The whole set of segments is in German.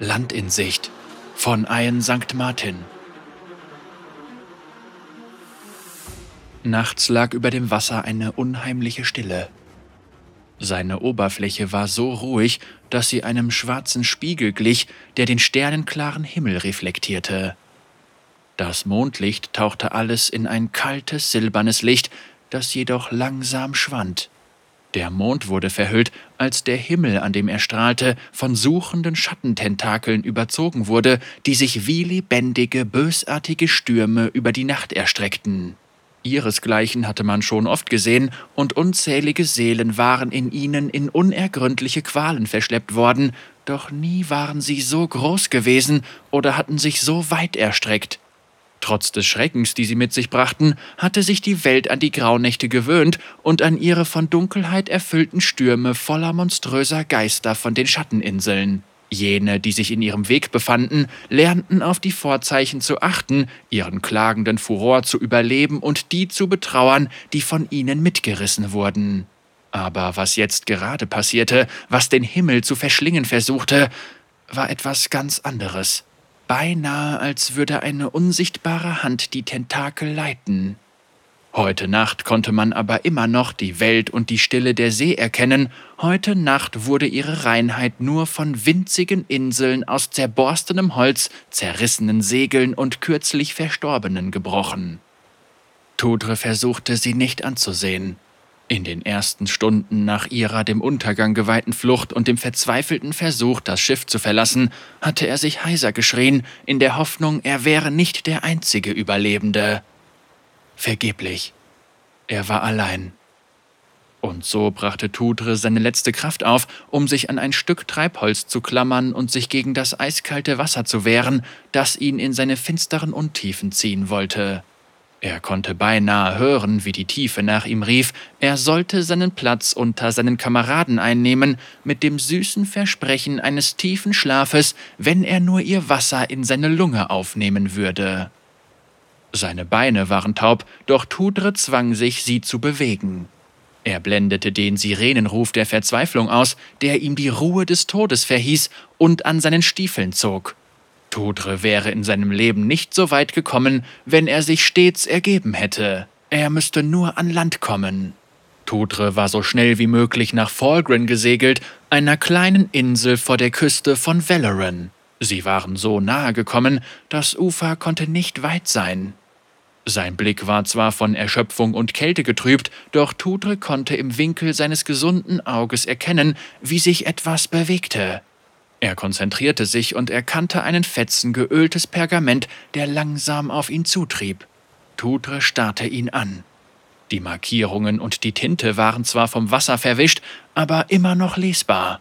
Land in Sicht von Ayen St. Martin. Nachts lag über dem Wasser eine unheimliche Stille. Seine Oberfläche war so ruhig, dass sie einem schwarzen Spiegel glich, der den sternenklaren Himmel reflektierte. Das Mondlicht tauchte alles in ein kaltes, silbernes Licht, das jedoch langsam schwand. Der Mond wurde verhüllt, als der Himmel, an dem er strahlte, von suchenden Schattententakeln überzogen wurde, die sich wie lebendige, bösartige Stürme über die Nacht erstreckten. Ihresgleichen hatte man schon oft gesehen, und unzählige Seelen waren in ihnen in unergründliche Qualen verschleppt worden, doch nie waren sie so groß gewesen oder hatten sich so weit erstreckt. Trotz des Schreckens, die sie mit sich brachten, hatte sich die Welt an die Graunächte gewöhnt und an ihre von Dunkelheit erfüllten Stürme voller monströser Geister von den Schatteninseln. Jene, die sich in ihrem Weg befanden, lernten auf die Vorzeichen zu achten, ihren klagenden Furor zu überleben und die zu betrauern, die von ihnen mitgerissen wurden. Aber was jetzt gerade passierte, was den Himmel zu verschlingen versuchte, war etwas ganz anderes beinahe als würde eine unsichtbare Hand die Tentakel leiten. Heute Nacht konnte man aber immer noch die Welt und die Stille der See erkennen, heute Nacht wurde ihre Reinheit nur von winzigen Inseln aus zerborstenem Holz, zerrissenen Segeln und kürzlich Verstorbenen gebrochen. Tudre versuchte sie nicht anzusehen. In den ersten Stunden nach ihrer dem Untergang geweihten Flucht und dem verzweifelten Versuch, das Schiff zu verlassen, hatte er sich heiser geschrien, in der Hoffnung, er wäre nicht der einzige Überlebende. Vergeblich. Er war allein. Und so brachte Tudre seine letzte Kraft auf, um sich an ein Stück Treibholz zu klammern und sich gegen das eiskalte Wasser zu wehren, das ihn in seine finsteren Untiefen ziehen wollte. Er konnte beinahe hören, wie die Tiefe nach ihm rief, er sollte seinen Platz unter seinen Kameraden einnehmen, mit dem süßen Versprechen eines tiefen Schlafes, wenn er nur ihr Wasser in seine Lunge aufnehmen würde. Seine Beine waren taub, doch Tudre zwang sich, sie zu bewegen. Er blendete den Sirenenruf der Verzweiflung aus, der ihm die Ruhe des Todes verhieß und an seinen Stiefeln zog. Tudre wäre in seinem Leben nicht so weit gekommen, wenn er sich stets ergeben hätte. Er müsste nur an Land kommen. Tudre war so schnell wie möglich nach Falgren gesegelt, einer kleinen Insel vor der Küste von Valoran. Sie waren so nahe gekommen, das Ufer konnte nicht weit sein. Sein Blick war zwar von Erschöpfung und Kälte getrübt, doch Tudre konnte im Winkel seines gesunden Auges erkennen, wie sich etwas bewegte. Er konzentrierte sich und erkannte einen Fetzen geöltes Pergament, der langsam auf ihn zutrieb. Tudre starrte ihn an. Die Markierungen und die Tinte waren zwar vom Wasser verwischt, aber immer noch lesbar.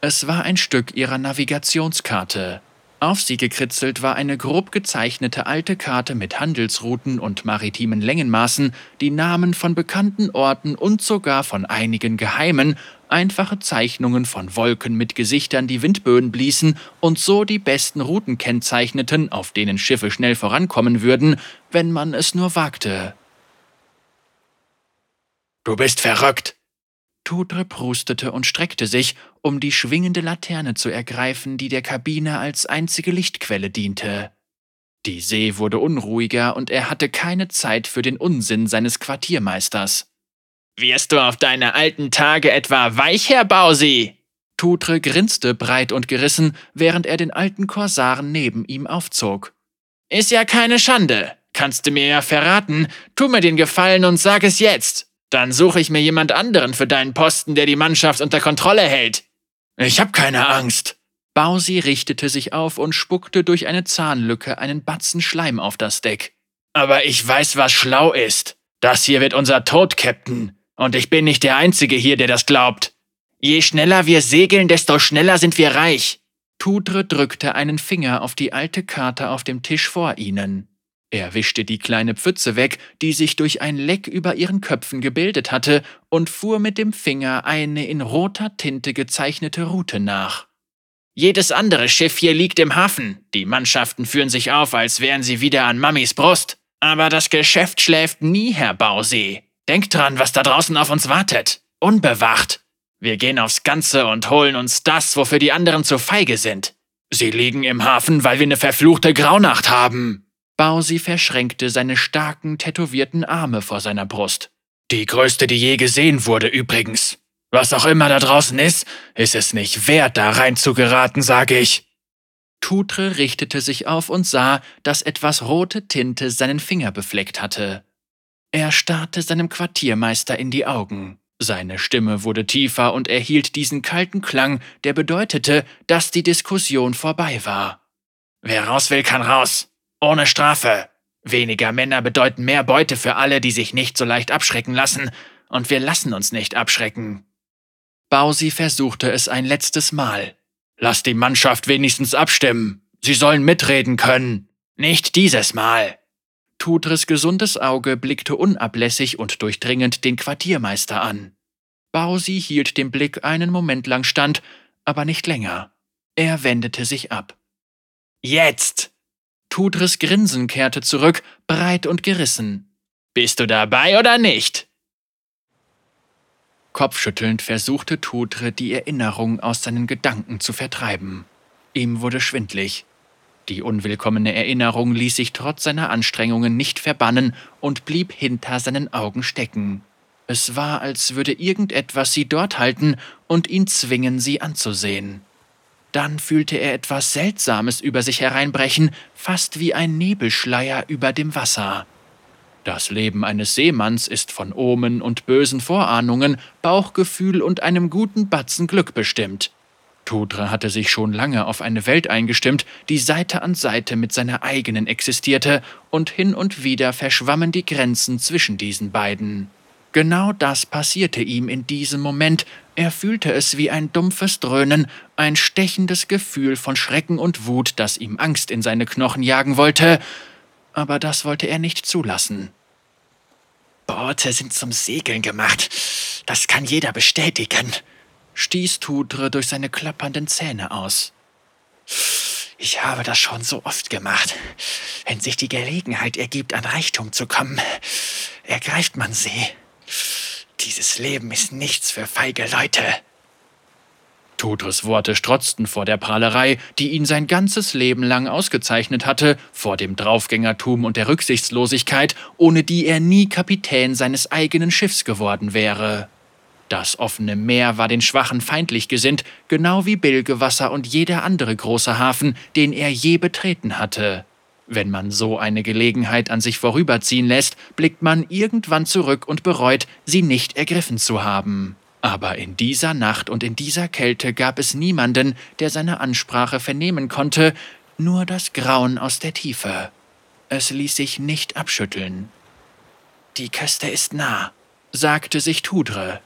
Es war ein Stück ihrer Navigationskarte. Auf sie gekritzelt war eine grob gezeichnete alte Karte mit Handelsrouten und maritimen Längenmaßen, die Namen von bekannten Orten und sogar von einigen geheimen, einfache Zeichnungen von Wolken mit Gesichtern, die Windböen bliesen und so die besten Routen kennzeichneten, auf denen Schiffe schnell vorankommen würden, wenn man es nur wagte. Du bist verrückt, Tudre prustete und streckte sich, um die schwingende Laterne zu ergreifen, die der Kabine als einzige Lichtquelle diente. Die See wurde unruhiger und er hatte keine Zeit für den Unsinn seines Quartiermeisters. Wirst du auf deine alten Tage etwa weich, Herr Bausi? Tudre grinste breit und gerissen, während er den alten Korsaren neben ihm aufzog. Ist ja keine Schande. Kannst du mir ja verraten. Tu mir den Gefallen und sag es jetzt. Dann suche ich mir jemand anderen für deinen Posten, der die Mannschaft unter Kontrolle hält. Ich hab keine Angst. Bausi richtete sich auf und spuckte durch eine Zahnlücke einen Batzen Schleim auf das Deck. Aber ich weiß, was schlau ist. Das hier wird unser Tod, Captain. Und ich bin nicht der Einzige hier, der das glaubt. Je schneller wir segeln, desto schneller sind wir reich. Tudre drückte einen Finger auf die alte Karte auf dem Tisch vor ihnen. Er wischte die kleine Pfütze weg, die sich durch ein Leck über ihren Köpfen gebildet hatte, und fuhr mit dem Finger eine in roter Tinte gezeichnete Route nach. Jedes andere Schiff hier liegt im Hafen. Die Mannschaften führen sich auf, als wären sie wieder an Mammis Brust. Aber das Geschäft schläft nie, Herr Bausee. Denkt dran, was da draußen auf uns wartet. Unbewacht. Wir gehen aufs Ganze und holen uns das, wofür die anderen zu feige sind. Sie liegen im Hafen, weil wir eine verfluchte Graunacht haben. Bausi verschränkte seine starken, tätowierten Arme vor seiner Brust. Die größte, die je gesehen wurde, übrigens. Was auch immer da draußen ist, ist es nicht wert, da reinzugeraten, sage ich. Tutre richtete sich auf und sah, dass etwas rote Tinte seinen Finger befleckt hatte. Er starrte seinem Quartiermeister in die Augen. Seine Stimme wurde tiefer und erhielt diesen kalten Klang, der bedeutete, dass die Diskussion vorbei war. Wer raus will, kann raus. Ohne Strafe. Weniger Männer bedeuten mehr Beute für alle, die sich nicht so leicht abschrecken lassen, und wir lassen uns nicht abschrecken. Bausi versuchte es ein letztes Mal. Lass die Mannschaft wenigstens abstimmen. Sie sollen mitreden können. Nicht dieses Mal. Tudres gesundes Auge blickte unablässig und durchdringend den Quartiermeister an. Bausi hielt dem Blick einen Moment lang stand, aber nicht länger. Er wendete sich ab. Jetzt! Tudres Grinsen kehrte zurück, breit und gerissen. Bist du dabei oder nicht? Kopfschüttelnd versuchte Tudre die Erinnerung aus seinen Gedanken zu vertreiben. Ihm wurde schwindlig. Die unwillkommene Erinnerung ließ sich trotz seiner Anstrengungen nicht verbannen und blieb hinter seinen Augen stecken. Es war, als würde irgendetwas sie dort halten und ihn zwingen, sie anzusehen. Dann fühlte er etwas Seltsames über sich hereinbrechen, fast wie ein Nebelschleier über dem Wasser. Das Leben eines Seemanns ist von Omen und bösen Vorahnungen, Bauchgefühl und einem guten Batzen Glück bestimmt. Tudre hatte sich schon lange auf eine Welt eingestimmt, die Seite an Seite mit seiner eigenen existierte, und hin und wieder verschwammen die Grenzen zwischen diesen beiden. Genau das passierte ihm in diesem Moment, er fühlte es wie ein dumpfes Dröhnen, ein stechendes Gefühl von Schrecken und Wut, das ihm Angst in seine Knochen jagen wollte, aber das wollte er nicht zulassen. Boote sind zum Segeln gemacht, das kann jeder bestätigen, stieß Tudre durch seine klappernden Zähne aus. Ich habe das schon so oft gemacht. Wenn sich die Gelegenheit ergibt, an Reichtum zu kommen, ergreift man sie. Dieses Leben ist nichts für feige Leute. Tudres Worte strotzten vor der Prahlerei, die ihn sein ganzes Leben lang ausgezeichnet hatte, vor dem Draufgängertum und der Rücksichtslosigkeit, ohne die er nie Kapitän seines eigenen Schiffs geworden wäre. Das offene Meer war den Schwachen feindlich gesinnt, genau wie Bilgewasser und jeder andere große Hafen, den er je betreten hatte. Wenn man so eine Gelegenheit an sich vorüberziehen lässt, blickt man irgendwann zurück und bereut, sie nicht ergriffen zu haben. Aber in dieser Nacht und in dieser Kälte gab es niemanden, der seine Ansprache vernehmen konnte, nur das Grauen aus der Tiefe. Es ließ sich nicht abschütteln. Die Küste ist nah, sagte sich Tudre.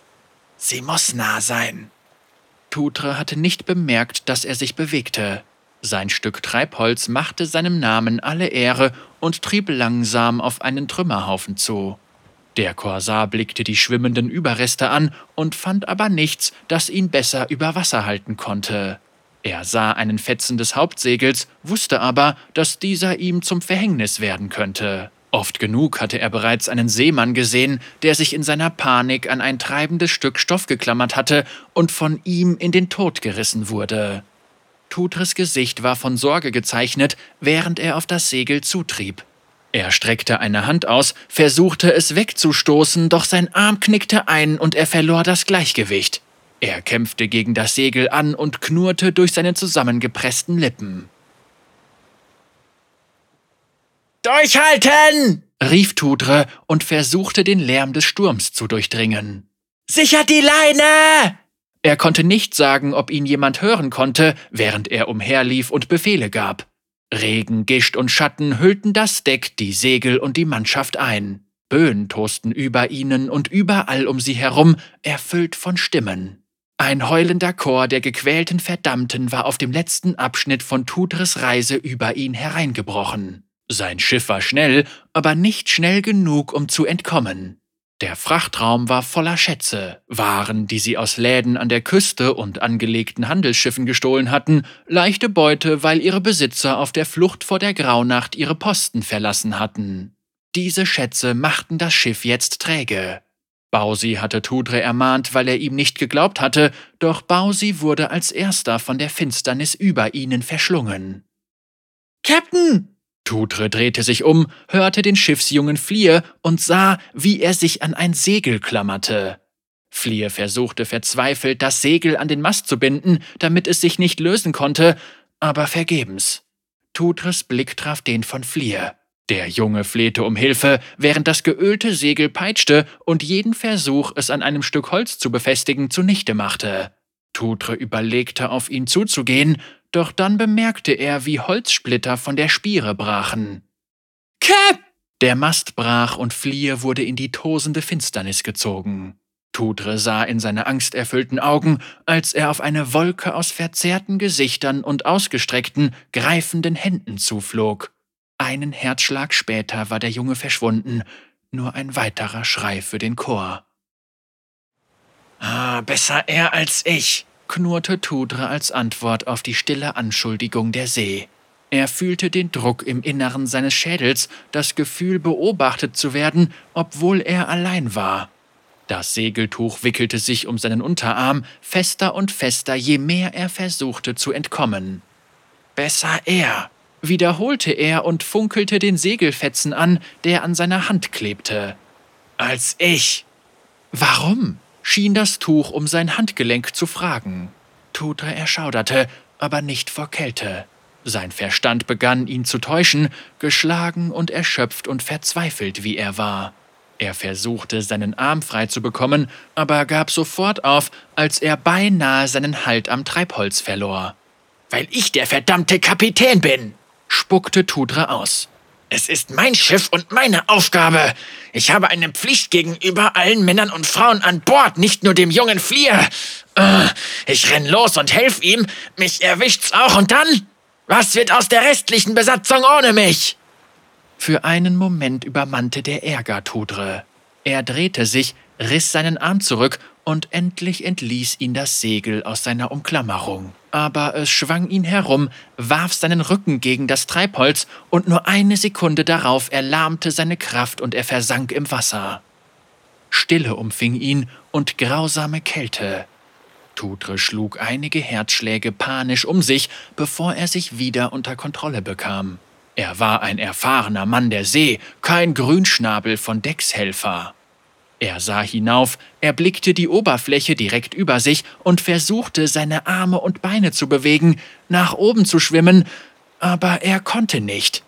Sie muss nah sein. Tutre hatte nicht bemerkt, dass er sich bewegte. Sein Stück Treibholz machte seinem Namen alle Ehre und trieb langsam auf einen Trümmerhaufen zu. Der Korsar blickte die schwimmenden Überreste an und fand aber nichts, das ihn besser über Wasser halten konnte. Er sah einen Fetzen des Hauptsegels, wusste aber, dass dieser ihm zum Verhängnis werden könnte. Oft genug hatte er bereits einen Seemann gesehen, der sich in seiner Panik an ein treibendes Stück Stoff geklammert hatte und von ihm in den Tod gerissen wurde. Tutres Gesicht war von Sorge gezeichnet, während er auf das Segel zutrieb. Er streckte eine Hand aus, versuchte es wegzustoßen, doch sein Arm knickte ein und er verlor das Gleichgewicht. Er kämpfte gegen das Segel an und knurrte durch seine zusammengepressten Lippen. Durchhalten! rief Tudre und versuchte den Lärm des Sturms zu durchdringen. Sichert die Leine! Er konnte nicht sagen, ob ihn jemand hören konnte, während er umherlief und Befehle gab. Regen, Gischt und Schatten hüllten das Deck, die Segel und die Mannschaft ein. Böen tosten über ihnen und überall um sie herum, erfüllt von Stimmen. Ein heulender Chor der gequälten Verdammten war auf dem letzten Abschnitt von Tudres Reise über ihn hereingebrochen. Sein Schiff war schnell, aber nicht schnell genug, um zu entkommen. Der Frachtraum war voller Schätze, Waren, die sie aus Läden an der Küste und angelegten Handelsschiffen gestohlen hatten, leichte Beute, weil ihre Besitzer auf der Flucht vor der Graunacht ihre Posten verlassen hatten. Diese Schätze machten das Schiff jetzt träge. Bausi hatte Tudre ermahnt, weil er ihm nicht geglaubt hatte, doch Bausi wurde als erster von der Finsternis über ihnen verschlungen. Captain! Tudre drehte sich um, hörte den Schiffsjungen Flier und sah, wie er sich an ein Segel klammerte. Flier versuchte verzweifelt, das Segel an den Mast zu binden, damit es sich nicht lösen konnte, aber vergebens. Tudres Blick traf den von Flier. Der Junge flehte um Hilfe, während das geölte Segel peitschte und jeden Versuch, es an einem Stück Holz zu befestigen, zunichte machte. Tutre überlegte, auf ihn zuzugehen, doch dann bemerkte er, wie Holzsplitter von der Spiere brachen. Cap! Der Mast brach und Flier wurde in die tosende Finsternis gezogen. Tudre sah in seine angsterfüllten Augen, als er auf eine Wolke aus verzerrten Gesichtern und ausgestreckten, greifenden Händen zuflog. Einen Herzschlag später war der Junge verschwunden, nur ein weiterer Schrei für den Chor. Ah, besser er als ich, knurrte Tudre als Antwort auf die stille Anschuldigung der See. Er fühlte den Druck im Inneren seines Schädels, das Gefühl, beobachtet zu werden, obwohl er allein war. Das Segeltuch wickelte sich um seinen Unterarm, fester und fester, je mehr er versuchte zu entkommen. Besser er, wiederholte er und funkelte den Segelfetzen an, der an seiner Hand klebte. Als ich. Warum? Schien das Tuch um sein Handgelenk zu fragen. Tudre erschauderte, aber nicht vor Kälte. Sein Verstand begann ihn zu täuschen, geschlagen und erschöpft und verzweifelt wie er war. Er versuchte, seinen Arm frei zu bekommen, aber gab sofort auf, als er beinahe seinen Halt am Treibholz verlor. Weil ich der verdammte Kapitän bin, spuckte Tudra aus. Es ist mein Schiff und meine Aufgabe. Ich habe eine Pflicht gegenüber allen Männern und Frauen an Bord, nicht nur dem jungen Flier. Äh, ich renn los und helf ihm. Mich erwischt's auch und dann? Was wird aus der restlichen Besatzung ohne mich? Für einen Moment übermannte der Ärger Tudre. Er drehte sich, riss seinen Arm zurück und endlich entließ ihn das Segel aus seiner Umklammerung. Aber es schwang ihn herum, warf seinen Rücken gegen das Treibholz und nur eine Sekunde darauf erlahmte seine Kraft und er versank im Wasser. Stille umfing ihn und grausame Kälte. Tudre schlug einige Herzschläge panisch um sich, bevor er sich wieder unter Kontrolle bekam. Er war ein erfahrener Mann der See, kein Grünschnabel von Deckshelfer. Er sah hinauf, erblickte die Oberfläche direkt über sich und versuchte, seine Arme und Beine zu bewegen, nach oben zu schwimmen, aber er konnte nicht.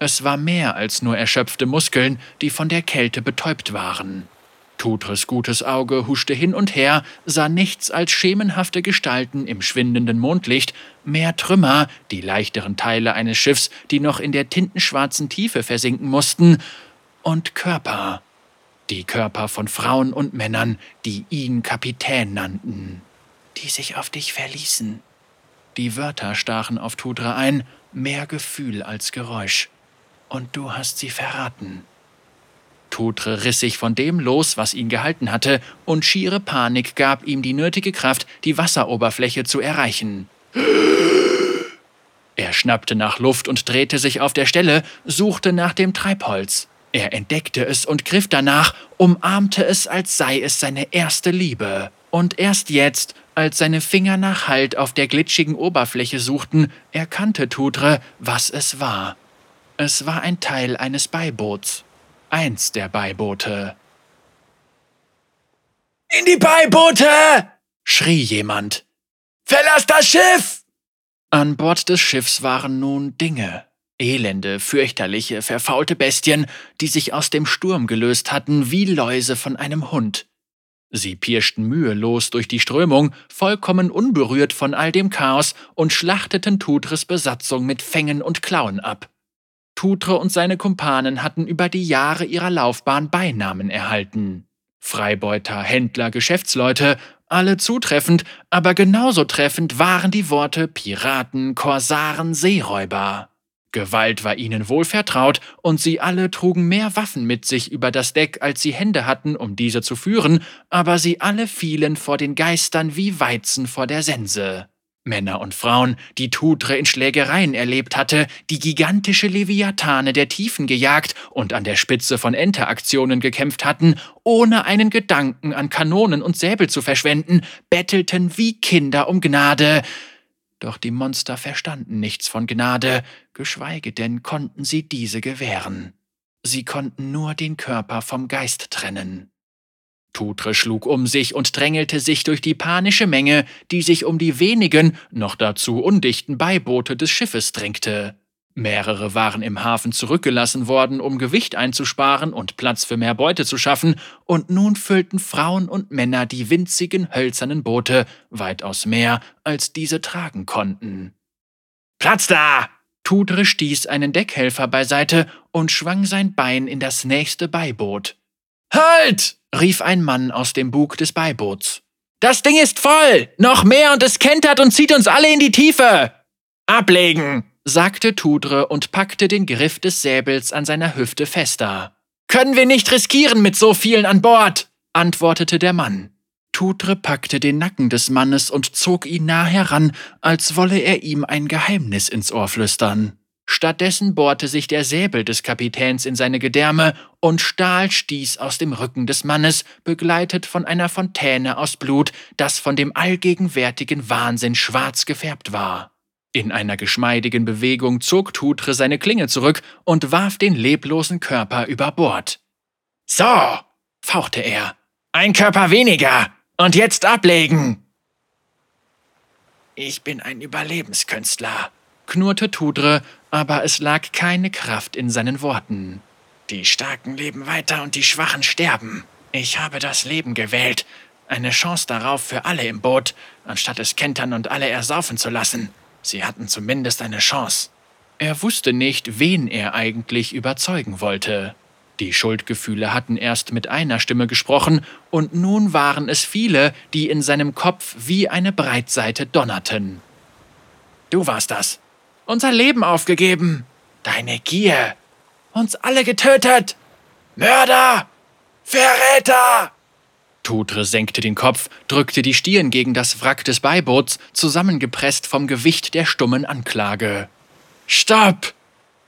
Es war mehr als nur erschöpfte Muskeln, die von der Kälte betäubt waren. Tudres gutes Auge huschte hin und her, sah nichts als schemenhafte Gestalten im schwindenden Mondlicht, mehr Trümmer, die leichteren Teile eines Schiffs, die noch in der tintenschwarzen Tiefe versinken mussten, und Körper die Körper von Frauen und Männern, die ihn Kapitän nannten, die sich auf dich verließen. Die Wörter stachen auf Tudra ein, mehr Gefühl als Geräusch. Und du hast sie verraten. Tudre riss sich von dem los, was ihn gehalten hatte, und schiere Panik gab ihm die nötige Kraft, die Wasseroberfläche zu erreichen. Er schnappte nach Luft und drehte sich auf der Stelle, suchte nach dem Treibholz. Er entdeckte es und griff danach, umarmte es, als sei es seine erste Liebe. Und erst jetzt, als seine Finger nach Halt auf der glitschigen Oberfläche suchten, erkannte Tudre, was es war. Es war ein Teil eines Beiboots. Eins der Beiboote. In die Beiboote! schrie jemand. Verlass das Schiff! An Bord des Schiffs waren nun Dinge, Elende, fürchterliche, verfaulte Bestien, die sich aus dem Sturm gelöst hatten wie Läuse von einem Hund. Sie pirschten mühelos durch die Strömung, vollkommen unberührt von all dem Chaos, und schlachteten Tudres Besatzung mit Fängen und Klauen ab. Tudre und seine Kumpanen hatten über die Jahre ihrer Laufbahn Beinamen erhalten. Freibeuter, Händler, Geschäftsleute, alle zutreffend, aber genauso treffend waren die Worte Piraten, Korsaren, Seeräuber. Gewalt war ihnen wohl vertraut, und sie alle trugen mehr Waffen mit sich über das Deck, als sie Hände hatten, um diese zu führen, aber sie alle fielen vor den Geistern wie Weizen vor der Sense. Männer und Frauen, die Tutre in Schlägereien erlebt hatte, die gigantische Leviathane der Tiefen gejagt und an der Spitze von Enteraktionen gekämpft hatten, ohne einen Gedanken an Kanonen und Säbel zu verschwenden, bettelten wie Kinder um Gnade. Doch die Monster verstanden nichts von Gnade, geschweige denn konnten sie diese gewähren. Sie konnten nur den Körper vom Geist trennen. Tutre schlug um sich und drängelte sich durch die panische Menge, die sich um die wenigen, noch dazu undichten Beiboote des Schiffes drängte. Mehrere waren im Hafen zurückgelassen worden, um Gewicht einzusparen und Platz für mehr Beute zu schaffen, und nun füllten Frauen und Männer die winzigen hölzernen Boote weitaus mehr, als diese tragen konnten. Platz da! Tudre stieß einen Deckhelfer beiseite und schwang sein Bein in das nächste Beiboot. Halt! rief ein Mann aus dem Bug des Beiboots. Das Ding ist voll! Noch mehr und es kentert und zieht uns alle in die Tiefe! Ablegen! Sagte Tudre und packte den Griff des Säbels an seiner Hüfte fester. Können wir nicht riskieren mit so vielen an Bord, antwortete der Mann. Tudre packte den Nacken des Mannes und zog ihn nah heran, als wolle er ihm ein Geheimnis ins Ohr flüstern. Stattdessen bohrte sich der Säbel des Kapitäns in seine Gedärme und Stahl stieß aus dem Rücken des Mannes, begleitet von einer Fontäne aus Blut, das von dem allgegenwärtigen Wahnsinn schwarz gefärbt war. In einer geschmeidigen Bewegung zog Tutre seine Klinge zurück und warf den leblosen Körper über Bord. So, fauchte er. Ein Körper weniger. Und jetzt ablegen. Ich bin ein Überlebenskünstler, knurrte Tudre, aber es lag keine Kraft in seinen Worten. Die Starken leben weiter und die Schwachen sterben. Ich habe das Leben gewählt, eine Chance darauf für alle im Boot, anstatt es kentern und alle ersaufen zu lassen. Sie hatten zumindest eine Chance. Er wusste nicht, wen er eigentlich überzeugen wollte. Die Schuldgefühle hatten erst mit einer Stimme gesprochen, und nun waren es viele, die in seinem Kopf wie eine Breitseite donnerten. Du warst das, unser Leben aufgegeben, deine Gier, uns alle getötet, Mörder, Verräter! Tudre senkte den Kopf, drückte die Stirn gegen das Wrack des Beiboots, zusammengepresst vom Gewicht der stummen Anklage. Stopp!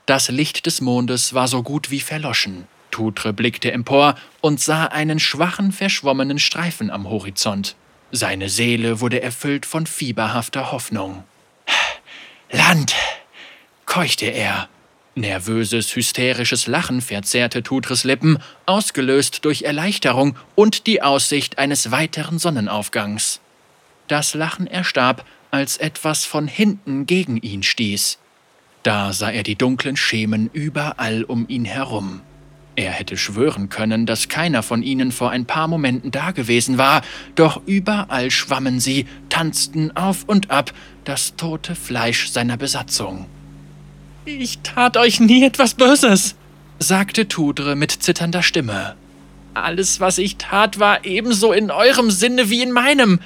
Das Licht des Mondes war so gut wie verloschen. Tudre blickte empor und sah einen schwachen, verschwommenen Streifen am Horizont. Seine Seele wurde erfüllt von fieberhafter Hoffnung. Land! keuchte er. Nervöses, hysterisches Lachen verzerrte Tutres Lippen, ausgelöst durch Erleichterung und die Aussicht eines weiteren Sonnenaufgangs. Das Lachen erstarb, als etwas von hinten gegen ihn stieß. Da sah er die dunklen Schemen überall um ihn herum. Er hätte schwören können, dass keiner von ihnen vor ein paar Momenten dagewesen war, doch überall schwammen sie, tanzten auf und ab, das tote Fleisch seiner Besatzung. Ich tat euch nie etwas Böses, sagte Tudre mit zitternder Stimme. Alles, was ich tat, war ebenso in eurem Sinne wie in meinem.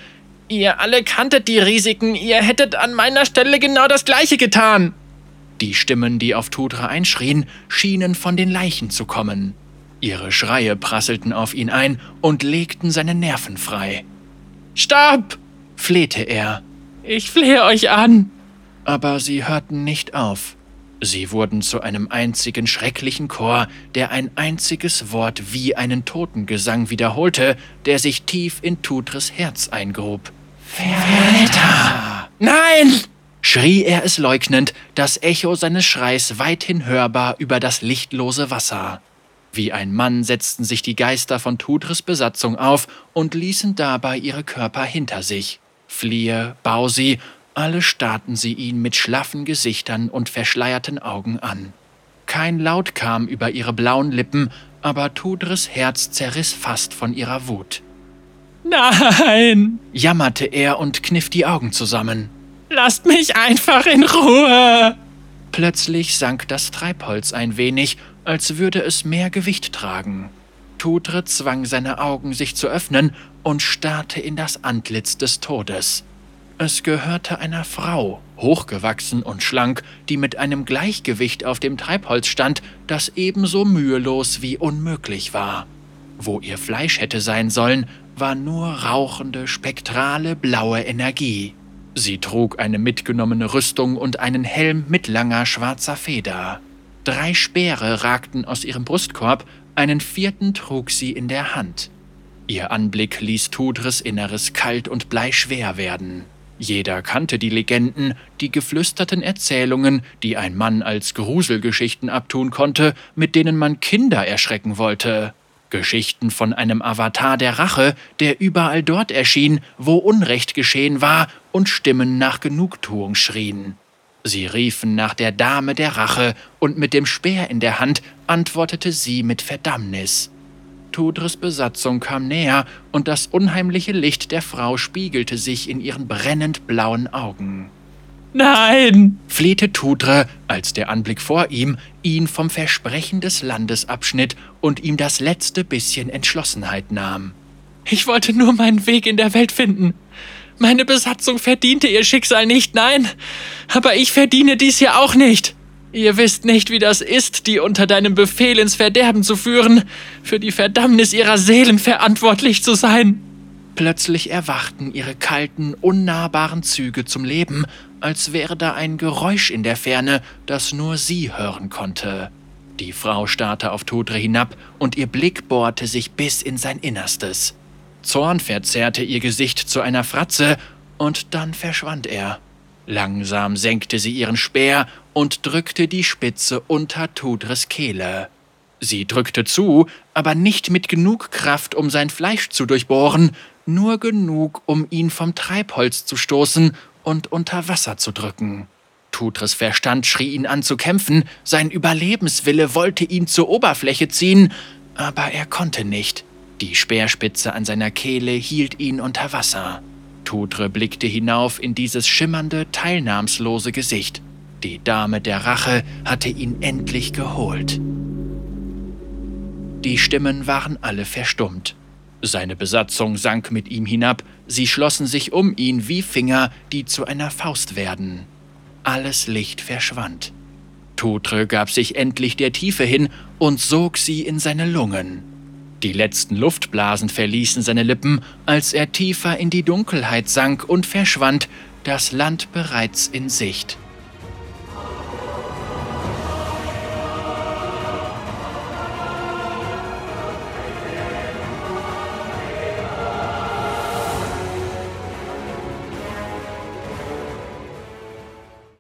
Ihr alle kanntet die Risiken, ihr hättet an meiner Stelle genau das gleiche getan. Die Stimmen, die auf Tudra einschrien, schienen von den Leichen zu kommen. Ihre Schreie prasselten auf ihn ein und legten seine Nerven frei. Stopp! flehte er. Ich flehe euch an! Aber sie hörten nicht auf. Sie wurden zu einem einzigen schrecklichen Chor, der ein einziges Wort wie einen Totengesang wiederholte, der sich tief in Tutres Herz eingrub. Verräter! Nein! schrie er es leugnend, das Echo seines Schreis weithin hörbar über das lichtlose Wasser. Wie ein Mann setzten sich die Geister von Tudres Besatzung auf und ließen dabei ihre Körper hinter sich. Fliehe, Bausi, alle starrten sie ihn mit schlaffen Gesichtern und verschleierten Augen an. Kein Laut kam über ihre blauen Lippen, aber Tudres Herz zerriss fast von ihrer Wut. Nein! jammerte er und kniff die Augen zusammen. Lasst mich einfach in Ruhe! Plötzlich sank das Treibholz ein wenig, als würde es mehr Gewicht tragen. Tudre zwang seine Augen, sich zu öffnen, und starrte in das Antlitz des Todes. Es gehörte einer Frau, hochgewachsen und schlank, die mit einem Gleichgewicht auf dem Treibholz stand, das ebenso mühelos wie unmöglich war. Wo ihr Fleisch hätte sein sollen, war nur rauchende, spektrale blaue Energie. Sie trug eine mitgenommene Rüstung und einen Helm mit langer schwarzer Feder. Drei Speere ragten aus ihrem Brustkorb, einen vierten trug sie in der Hand. Ihr Anblick ließ Tudres Inneres kalt und bleischwer werden. Jeder kannte die Legenden, die geflüsterten Erzählungen, die ein Mann als Gruselgeschichten abtun konnte, mit denen man Kinder erschrecken wollte. Geschichten von einem Avatar der Rache, der überall dort erschien, wo Unrecht geschehen war und Stimmen nach Genugtuung schrien. Sie riefen nach der Dame der Rache, und mit dem Speer in der Hand antwortete sie mit Verdammnis. Tudres Besatzung kam näher, und das unheimliche Licht der Frau spiegelte sich in ihren brennend blauen Augen. Nein! flehte Tudre, als der Anblick vor ihm ihn vom Versprechen des Landes abschnitt und ihm das letzte bisschen Entschlossenheit nahm. Ich wollte nur meinen Weg in der Welt finden. Meine Besatzung verdiente ihr Schicksal nicht, nein. Aber ich verdiene dies ja auch nicht. Ihr wisst nicht, wie das ist, die unter deinem Befehl ins Verderben zu führen, für die Verdammnis ihrer Seelen verantwortlich zu sein. Plötzlich erwachten ihre kalten, unnahbaren Züge zum Leben, als wäre da ein Geräusch in der Ferne, das nur sie hören konnte. Die Frau starrte auf Tudre hinab und ihr Blick bohrte sich bis in sein Innerstes. Zorn verzerrte ihr Gesicht zu einer Fratze und dann verschwand er. Langsam senkte sie ihren Speer und drückte die Spitze unter Tudres Kehle. Sie drückte zu, aber nicht mit genug Kraft, um sein Fleisch zu durchbohren, nur genug, um ihn vom Treibholz zu stoßen und unter Wasser zu drücken. Tudres Verstand schrie ihn an zu kämpfen, sein Überlebenswille wollte ihn zur Oberfläche ziehen, aber er konnte nicht. Die Speerspitze an seiner Kehle hielt ihn unter Wasser. Tudre blickte hinauf in dieses schimmernde, teilnahmslose Gesicht. Die Dame der Rache hatte ihn endlich geholt. Die Stimmen waren alle verstummt. Seine Besatzung sank mit ihm hinab, sie schlossen sich um ihn wie Finger, die zu einer Faust werden. Alles Licht verschwand. Tutre gab sich endlich der Tiefe hin und sog sie in seine Lungen. Die letzten Luftblasen verließen seine Lippen, als er tiefer in die Dunkelheit sank und verschwand, das Land bereits in Sicht.